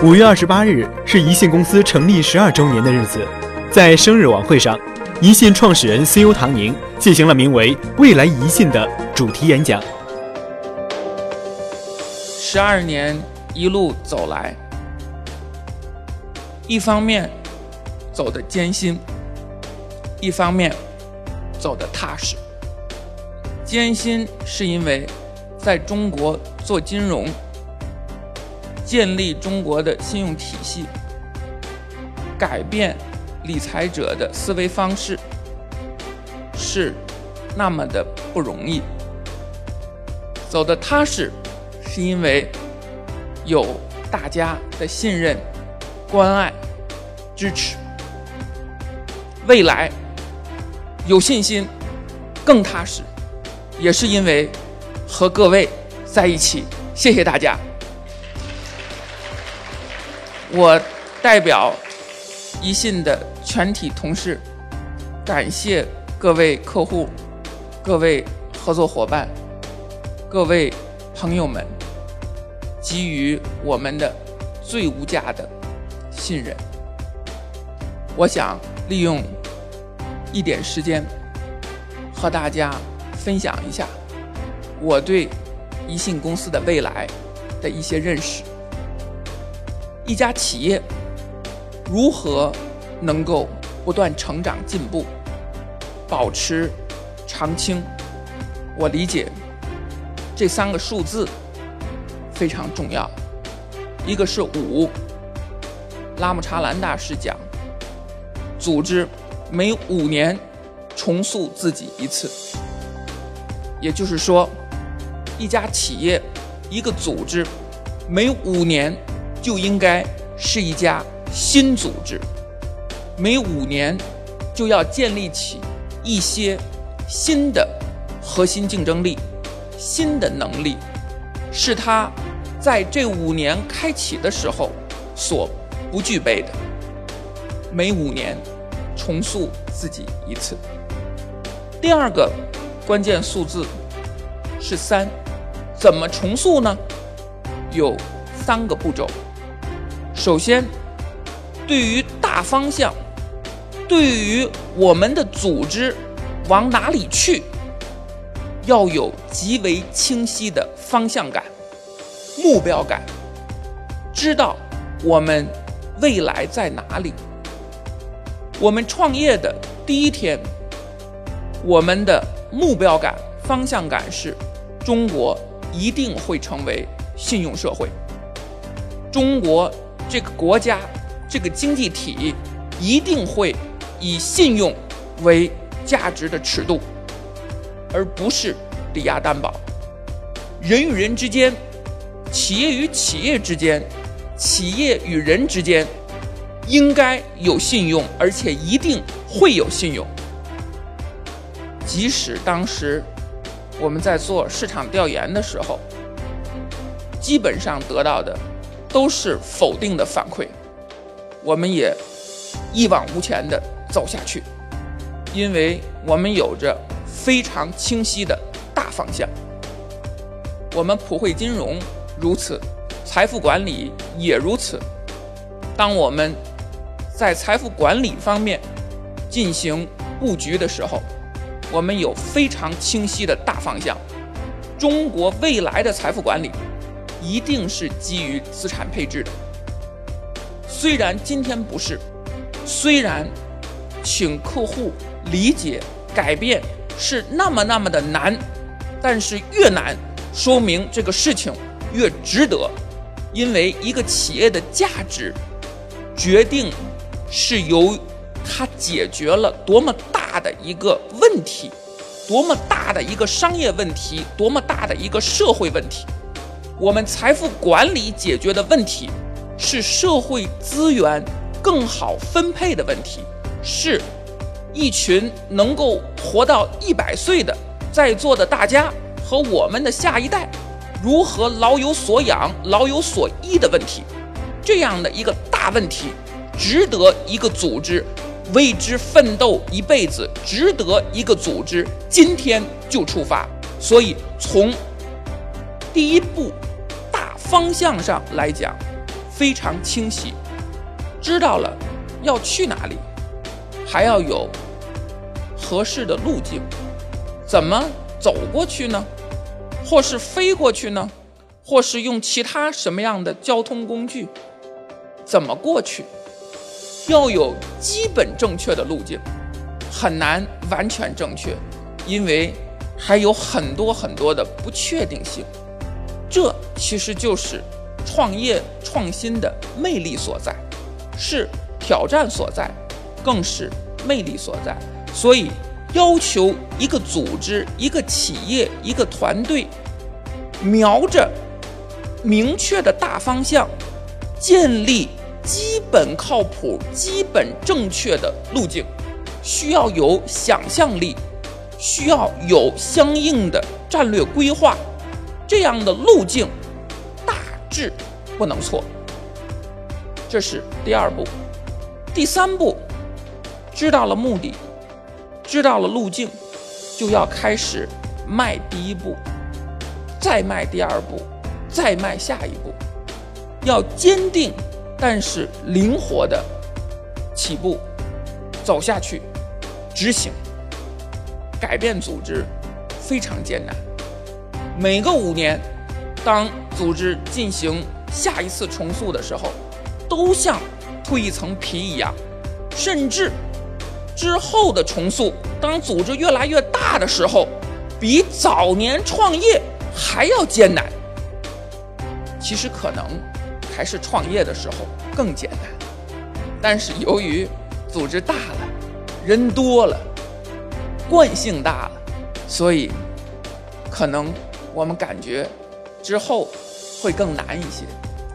五月二十八日是宜信公司成立十二周年的日子，在生日晚会上，宜信创始人 CEO 唐宁进行了名为“未来宜信”的主题演讲。十二年一路走来，一方面走得艰辛，一方面走得踏实。艰辛是因为在中国做金融。建立中国的信用体系，改变理财者的思维方式，是那么的不容易。走得踏实，是因为有大家的信任、关爱、支持。未来有信心，更踏实，也是因为和各位在一起。谢谢大家。我代表宜信的全体同事，感谢各位客户、各位合作伙伴、各位朋友们给予我们的最无价的信任。我想利用一点时间和大家分享一下我对宜信公司的未来的一些认识。一家企业如何能够不断成长进步，保持长青？我理解这三个数字非常重要。一个是五，拉姆查兰大师讲，组织每五年重塑自己一次，也就是说，一家企业、一个组织每五年。就应该是一家新组织，每五年就要建立起一些新的核心竞争力、新的能力，是他在这五年开启的时候所不具备的。每五年重塑自己一次。第二个关键数字是三，怎么重塑呢？有三个步骤。首先，对于大方向，对于我们的组织往哪里去，要有极为清晰的方向感、目标感，知道我们未来在哪里。我们创业的第一天，我们的目标感、方向感是：中国一定会成为信用社会，中国。这个国家，这个经济体一定会以信用为价值的尺度，而不是抵押担保。人与人之间，企业与企业之间，企业与人之间，应该有信用，而且一定会有信用。即使当时我们在做市场调研的时候，基本上得到的。都是否定的反馈，我们也一往无前的走下去，因为我们有着非常清晰的大方向。我们普惠金融如此，财富管理也如此。当我们在财富管理方面进行布局的时候，我们有非常清晰的大方向。中国未来的财富管理。一定是基于资产配置的。虽然今天不是，虽然请客户理解改变是那么那么的难，但是越难，说明这个事情越值得。因为一个企业的价值，决定是由它解决了多么大的一个问题，多么大的一个商业问题，多么大的一个社会问题。我们财富管理解决的问题，是社会资源更好分配的问题，是一群能够活到一百岁的在座的大家和我们的下一代如何老有所养、老有所依的问题。这样的一个大问题，值得一个组织为之奋斗一辈子，值得一个组织今天就出发。所以从第一步。大方向上来讲，非常清晰，知道了要去哪里，还要有合适的路径，怎么走过去呢？或是飞过去呢？或是用其他什么样的交通工具？怎么过去？要有基本正确的路径，很难完全正确，因为还有很多很多的不确定性。这其实就是创业创新的魅力所在，是挑战所在，更是魅力所在。所以，要求一个组织、一个企业、一个团队，瞄着。明确的大方向，建立基本靠谱、基本正确的路径，需要有想象力，需要有相应的战略规划，这样的路径大致不能错。这是第二步，第三步，知道了目的，知道了路径，就要开始迈第一步，再迈第二步。再迈下一步，要坚定，但是灵活的起步，走下去，执行，改变组织非常艰难。每个五年，当组织进行下一次重塑的时候，都像蜕一层皮一样，甚至之后的重塑，当组织越来越大的时候，比早年创业还要艰难。其实可能还是创业的时候更简单，但是由于组织大了，人多了，惯性大了，所以可能我们感觉之后会更难一些。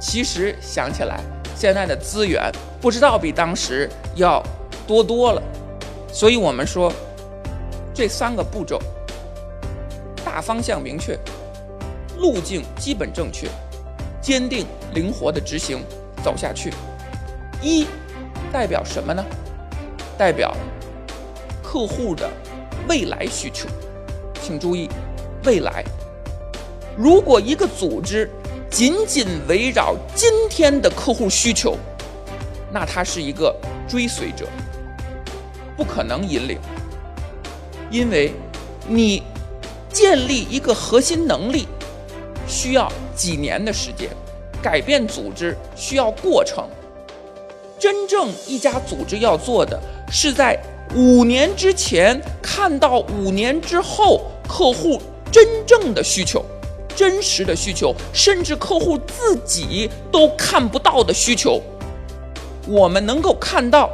其实想起来，现在的资源不知道比当时要多多了，所以我们说这三个步骤：大方向明确，路径基本正确。坚定灵活的执行走下去，一代表什么呢？代表客户的未来需求。请注意，未来。如果一个组织仅仅围绕今天的客户需求，那它是一个追随者，不可能引领。因为你建立一个核心能力。需要几年的时间，改变组织需要过程。真正一家组织要做的是在五年之前看到五年之后客户真正的需求、真实的需求，甚至客户自己都看不到的需求，我们能够看到，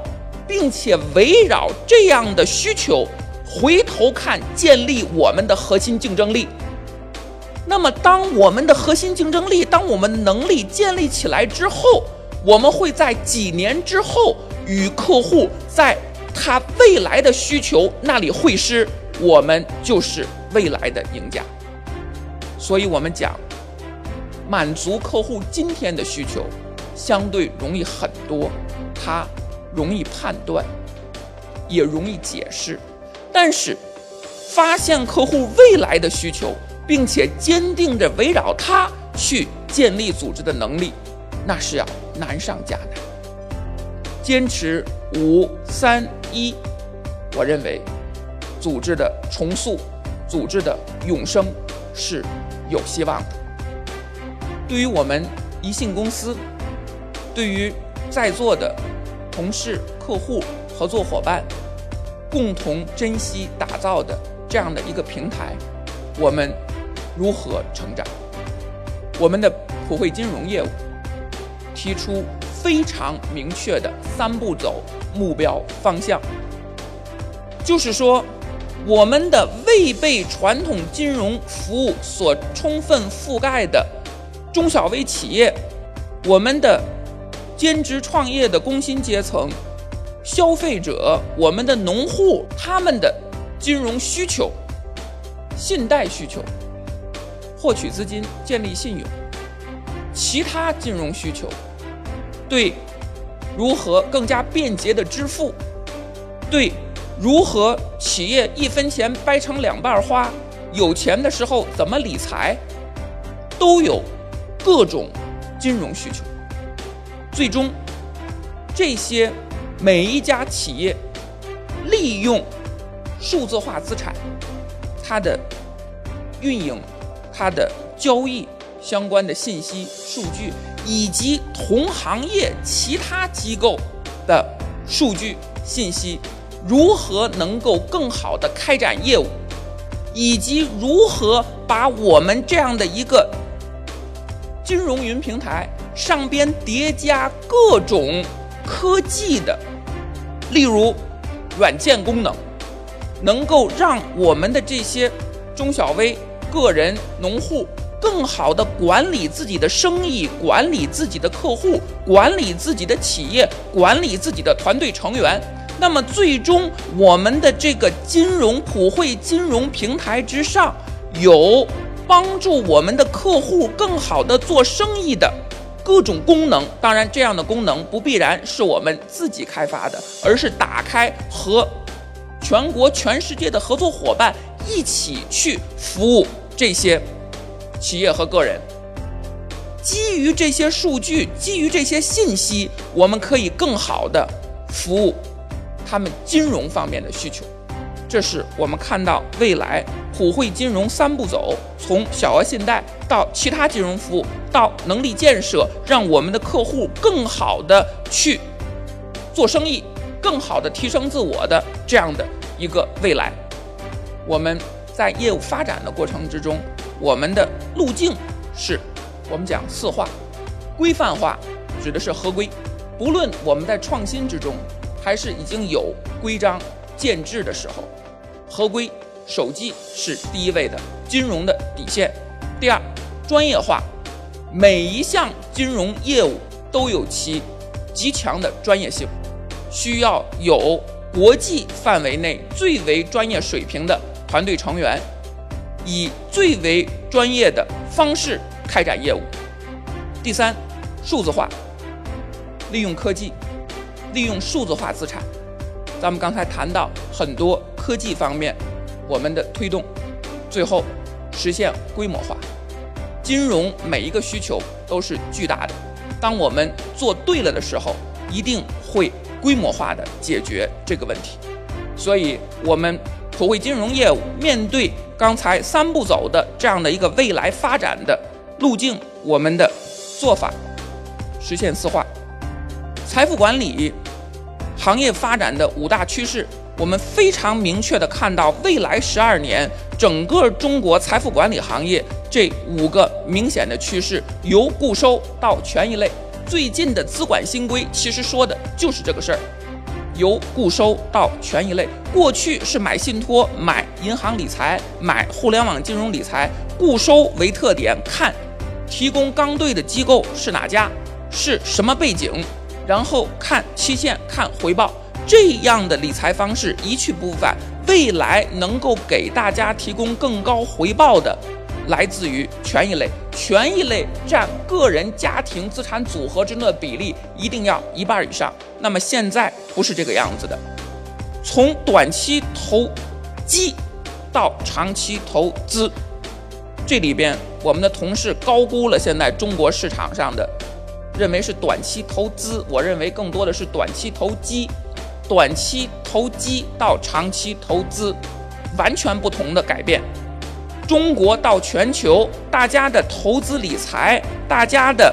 并且围绕这样的需求回头看，建立我们的核心竞争力。那么，当我们的核心竞争力、当我们能力建立起来之后，我们会在几年之后与客户在他未来的需求那里会师，我们就是未来的赢家。所以，我们讲，满足客户今天的需求，相对容易很多，它容易判断，也容易解释，但是发现客户未来的需求。并且坚定着围绕它去建立组织的能力，那是要难上加难。坚持五三一，我认为组织的重塑、组织的永生是有希望的。对于我们宜信公司，对于在座的同事、客户、合作伙伴，共同珍惜打造的这样的一个平台，我们。如何成长？我们的普惠金融业务提出非常明确的三步走目标方向，就是说，我们的未被传统金融服务所充分覆盖的中小微企业，我们的兼职创业的工薪阶层、消费者、我们的农户，他们的金融需求、信贷需求。获取资金、建立信用，其他金融需求，对如何更加便捷的支付，对如何企业一分钱掰成两半花，有钱的时候怎么理财，都有各种金融需求。最终这些每一家企业利用数字化资产，它的运营、它的交易相关的信息数据，以及同行业其他机构的数据信息，如何能够更好的开展业务，以及如何把我们这样的一个金融云平台上边叠加各种科技的，例如软件功能。能够让我们的这些中小微个人、农户更好的管理自己的生意，管理自己的客户，管理自己的企业，管理自己的团队成员。那么，最终我们的这个金融普惠金融平台之上，有帮助我们的客户更好的做生意的各种功能。当然，这样的功能不必然是我们自己开发的，而是打开和。全国、全世界的合作伙伴一起去服务这些企业和个人。基于这些数据，基于这些信息，我们可以更好的服务他们金融方面的需求。这是我们看到未来普惠金融三步走：从小额信贷到其他金融服务，到能力建设，让我们的客户更好的去做生意。更好的提升自我的这样的一个未来，我们在业务发展的过程之中，我们的路径是，我们讲四化，规范化指的是合规，不论我们在创新之中，还是已经有规章建制的时候，合规守纪是第一位的金融的底线。第二，专业化，每一项金融业务都有其极强的专业性。需要有国际范围内最为专业水平的团队成员，以最为专业的方式开展业务。第三，数字化，利用科技，利用数字化资产。咱们刚才谈到很多科技方面，我们的推动，最后实现规模化。金融每一个需求都是巨大的，当我们做对了的时候，一定会。规模化的解决这个问题，所以我们普惠金融业务面对刚才三步走的这样的一个未来发展的路径，我们的做法实现四化。财富管理行业发展的五大趋势，我们非常明确的看到，未来十二年整个中国财富管理行业这五个明显的趋势，由固收到权益类。最近的资管新规其实说的就是这个事儿，由固收到权益类。过去是买信托、买银行理财、买互联网金融理财，固收为特点，看提供刚兑的机构是哪家，是什么背景，然后看期限、看回报，这样的理财方式一去不复返。未来能够给大家提供更高回报的。来自于权益类，权益类占个人家庭资产组合之中的比例一定要一半以上。那么现在不是这个样子的，从短期投机到长期投资，这里边我们的同事高估了现在中国市场上的，认为是短期投资，我认为更多的是短期投机，短期投机到长期投资，完全不同的改变。中国到全球，大家的投资理财，大家的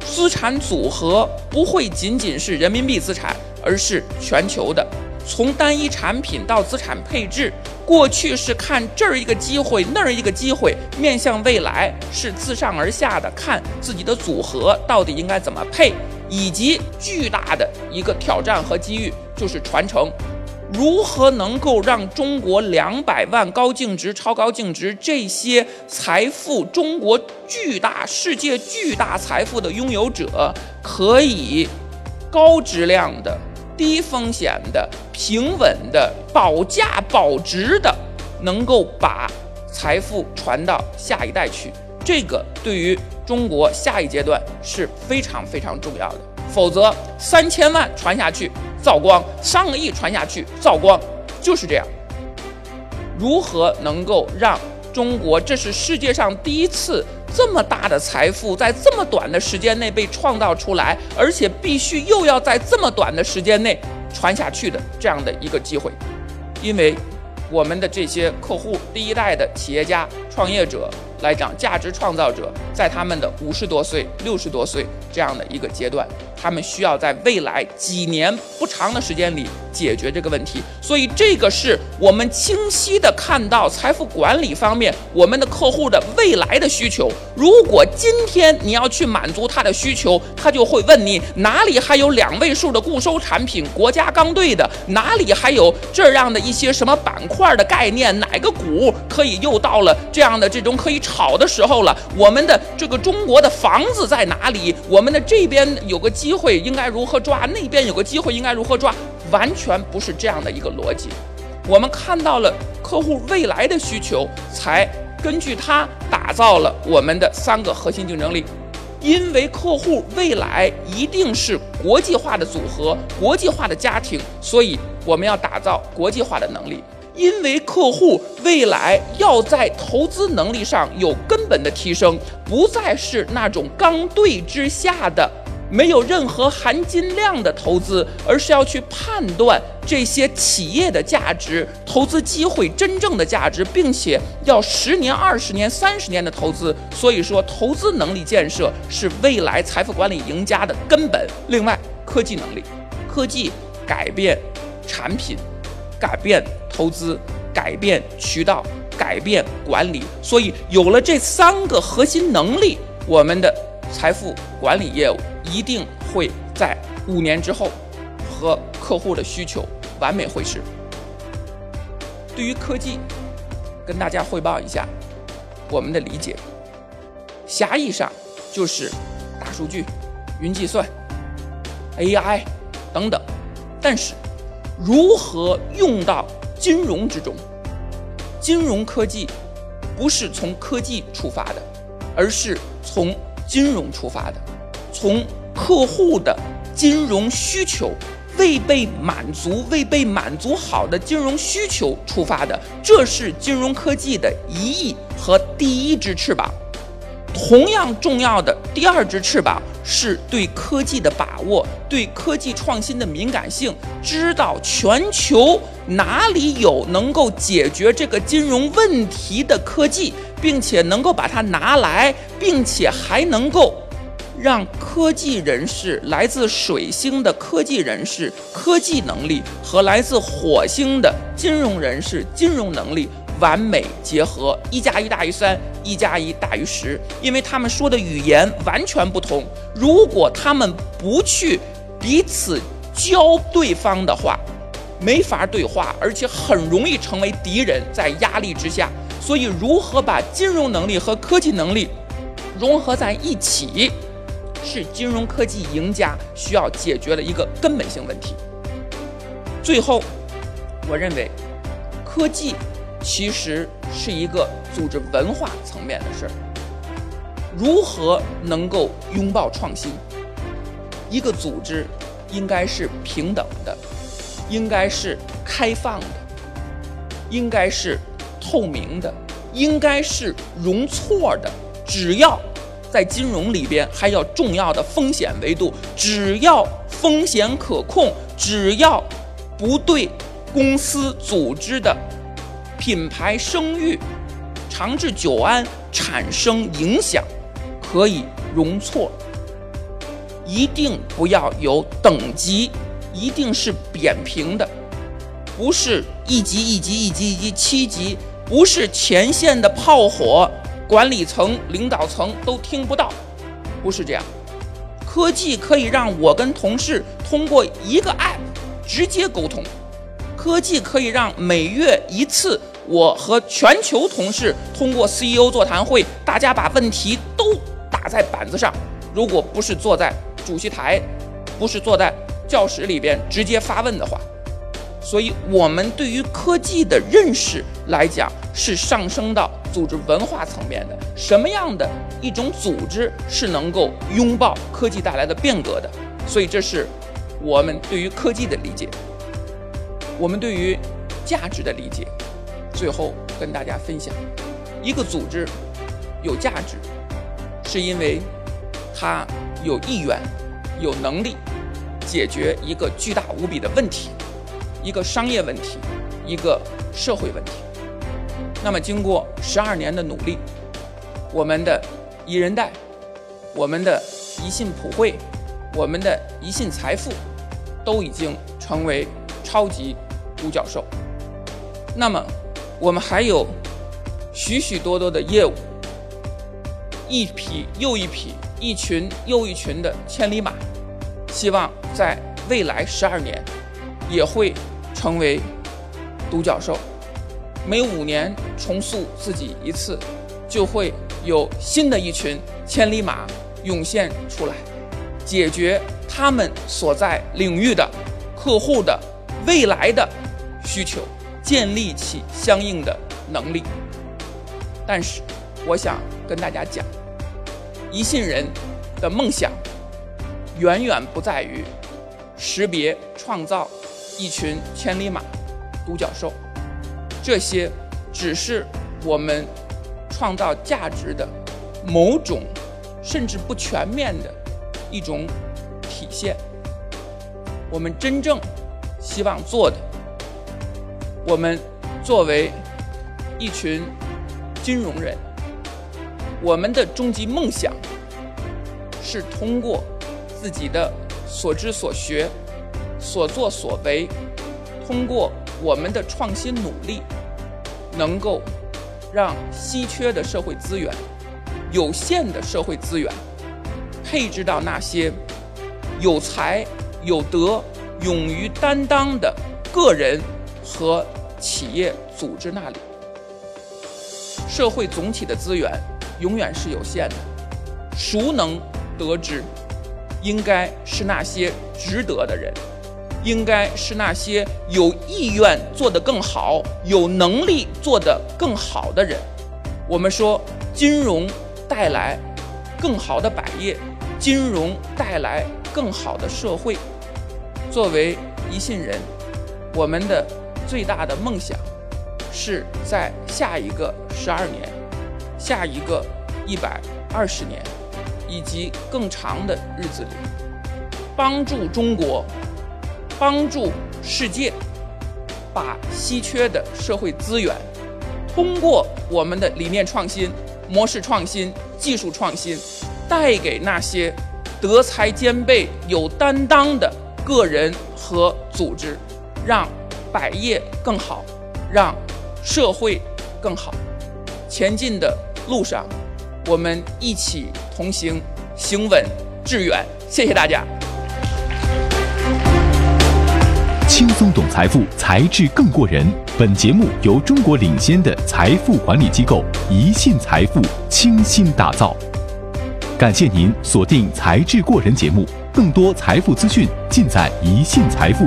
资产组合不会仅仅是人民币资产，而是全球的。从单一产品到资产配置，过去是看这儿一个机会，那儿一个机会，面向未来是自上而下的看自己的组合到底应该怎么配，以及巨大的一个挑战和机遇就是传承。如何能够让中国两百万高净值、超高净值这些财富、中国巨大、世界巨大财富的拥有者，可以高质量的、低风险的、平稳的、保价保值的，能够把财富传到下一代去？这个对于中国下一阶段是非常非常重要的。否则，三千万传下去。造光，上个亿传下去，造光就是这样。如何能够让中国这是世界上第一次这么大的财富在这么短的时间内被创造出来，而且必须又要在这么短的时间内传下去的这样的一个机会，因为我们的这些客户，第一代的企业家、创业者来讲，价值创造者，在他们的五十多岁、六十多岁这样的一个阶段。他们需要在未来几年不长的时间里解决这个问题，所以这个是我们清晰的看到财富管理方面我们的客户的未来的需求。如果今天你要去满足他的需求，他就会问你哪里还有两位数的固收产品，国家刚兑的，哪里还有这样的一些什么板块的概念，哪个股可以又到了这样的这种可以炒的时候了？我们的这个中国的房子在哪里？我们的这边有个机。机会应该如何抓？那边有个机会应该如何抓？完全不是这样的一个逻辑。我们看到了客户未来的需求，才根据它打造了我们的三个核心竞争力。因为客户未来一定是国际化的组合、国际化的家庭，所以我们要打造国际化的能力。因为客户未来要在投资能力上有根本的提升，不再是那种刚兑之下的。没有任何含金量的投资，而是要去判断这些企业的价值、投资机会真正的价值，并且要十年、二十年、三十年的投资。所以说，投资能力建设是未来财富管理赢家的根本。另外，科技能力，科技改变产品，改变投资，改变渠道，改变管理。所以，有了这三个核心能力，我们的财富管理业务。一定会在五年之后和客户的需求完美会师。对于科技，跟大家汇报一下我们的理解。狭义上就是大数据、云计算、AI 等等，但是如何用到金融之中？金融科技不是从科技出发的，而是从金融出发的。从客户的金融需求未被满足、未被满足好的金融需求出发的，这是金融科技的一翼和第一只翅膀。同样重要的第二只翅膀是对科技的把握、对科技创新的敏感性，知道全球哪里有能够解决这个金融问题的科技，并且能够把它拿来，并且还能够。让科技人士、来自水星的科技人士科技能力和来自火星的金融人士金融能力完美结合，一加一大于三，一加一大于十。因为他们说的语言完全不同，如果他们不去彼此教对方的话，没法对话，而且很容易成为敌人。在压力之下，所以如何把金融能力和科技能力融合在一起？是金融科技赢家需要解决的一个根本性问题。最后，我认为，科技其实是一个组织文化层面的事儿。如何能够拥抱创新？一个组织应该是平等的，应该是开放的，应该是透明的，应该是容错的。只要。在金融里边，还要重要的风险维度，只要风险可控，只要不对公司组织的品牌声誉、长治久安产生影响，可以容错。一定不要有等级，一定是扁平的，不是一级一级一级一级七级，不是前线的炮火。管理层、领导层都听不到，不是这样。科技可以让我跟同事通过一个 app 直接沟通，科技可以让每月一次我和全球同事通过 CEO 座谈会，大家把问题都打在板子上。如果不是坐在主席台，不是坐在教室里边直接发问的话，所以我们对于科技的认识来讲是上升到。组织文化层面的什么样的一种组织是能够拥抱科技带来的变革的？所以这是我们对于科技的理解，我们对于价值的理解。最后跟大家分享，一个组织有价值，是因为它有意愿、有能力解决一个巨大无比的问题，一个商业问题，一个社会问题。那么，经过十二年的努力，我们的宜人贷，我们的宜信普惠，我们的宜信财富，都已经成为超级独角兽。那么，我们还有许许多多的业务，一匹又一匹，一群又一群的千里马，希望在未来十二年也会成为独角兽。每五年重塑自己一次，就会有新的一群千里马涌现出来，解决他们所在领域的客户的未来的需求。建立起相应的能力，但是我想跟大家讲，一信人的梦想远远不在于识别创造一群千里马、独角兽，这些只是我们创造价值的某种甚至不全面的一种体现。我们真正希望做的。我们作为一群金融人，我们的终极梦想是通过自己的所知所学、所作所为，通过我们的创新努力，能够让稀缺的社会资源、有限的社会资源，配置到那些有才、有德、勇于担当的个人。和企业组织那里，社会总体的资源永远是有限的，孰能得之？应该是那些值得的人，应该是那些有意愿做得更好、有能力做得更好的人。我们说，金融带来更好的百业，金融带来更好的社会。作为一信人，我们的。最大的梦想，是在下一个十二年、下一个一百二十年，以及更长的日子里，帮助中国，帮助世界，把稀缺的社会资源，通过我们的理念创新、模式创新、技术创新，带给那些德才兼备、有担当的个人和组织，让。百业更好，让社会更好。前进的路上，我们一起同行，行稳致远。谢谢大家。轻松懂财富，才智更过人。本节目由中国领先的财富管理机构宜信财富倾心打造。感谢您锁定《才智过人》节目，更多财富资讯尽在宜信财富。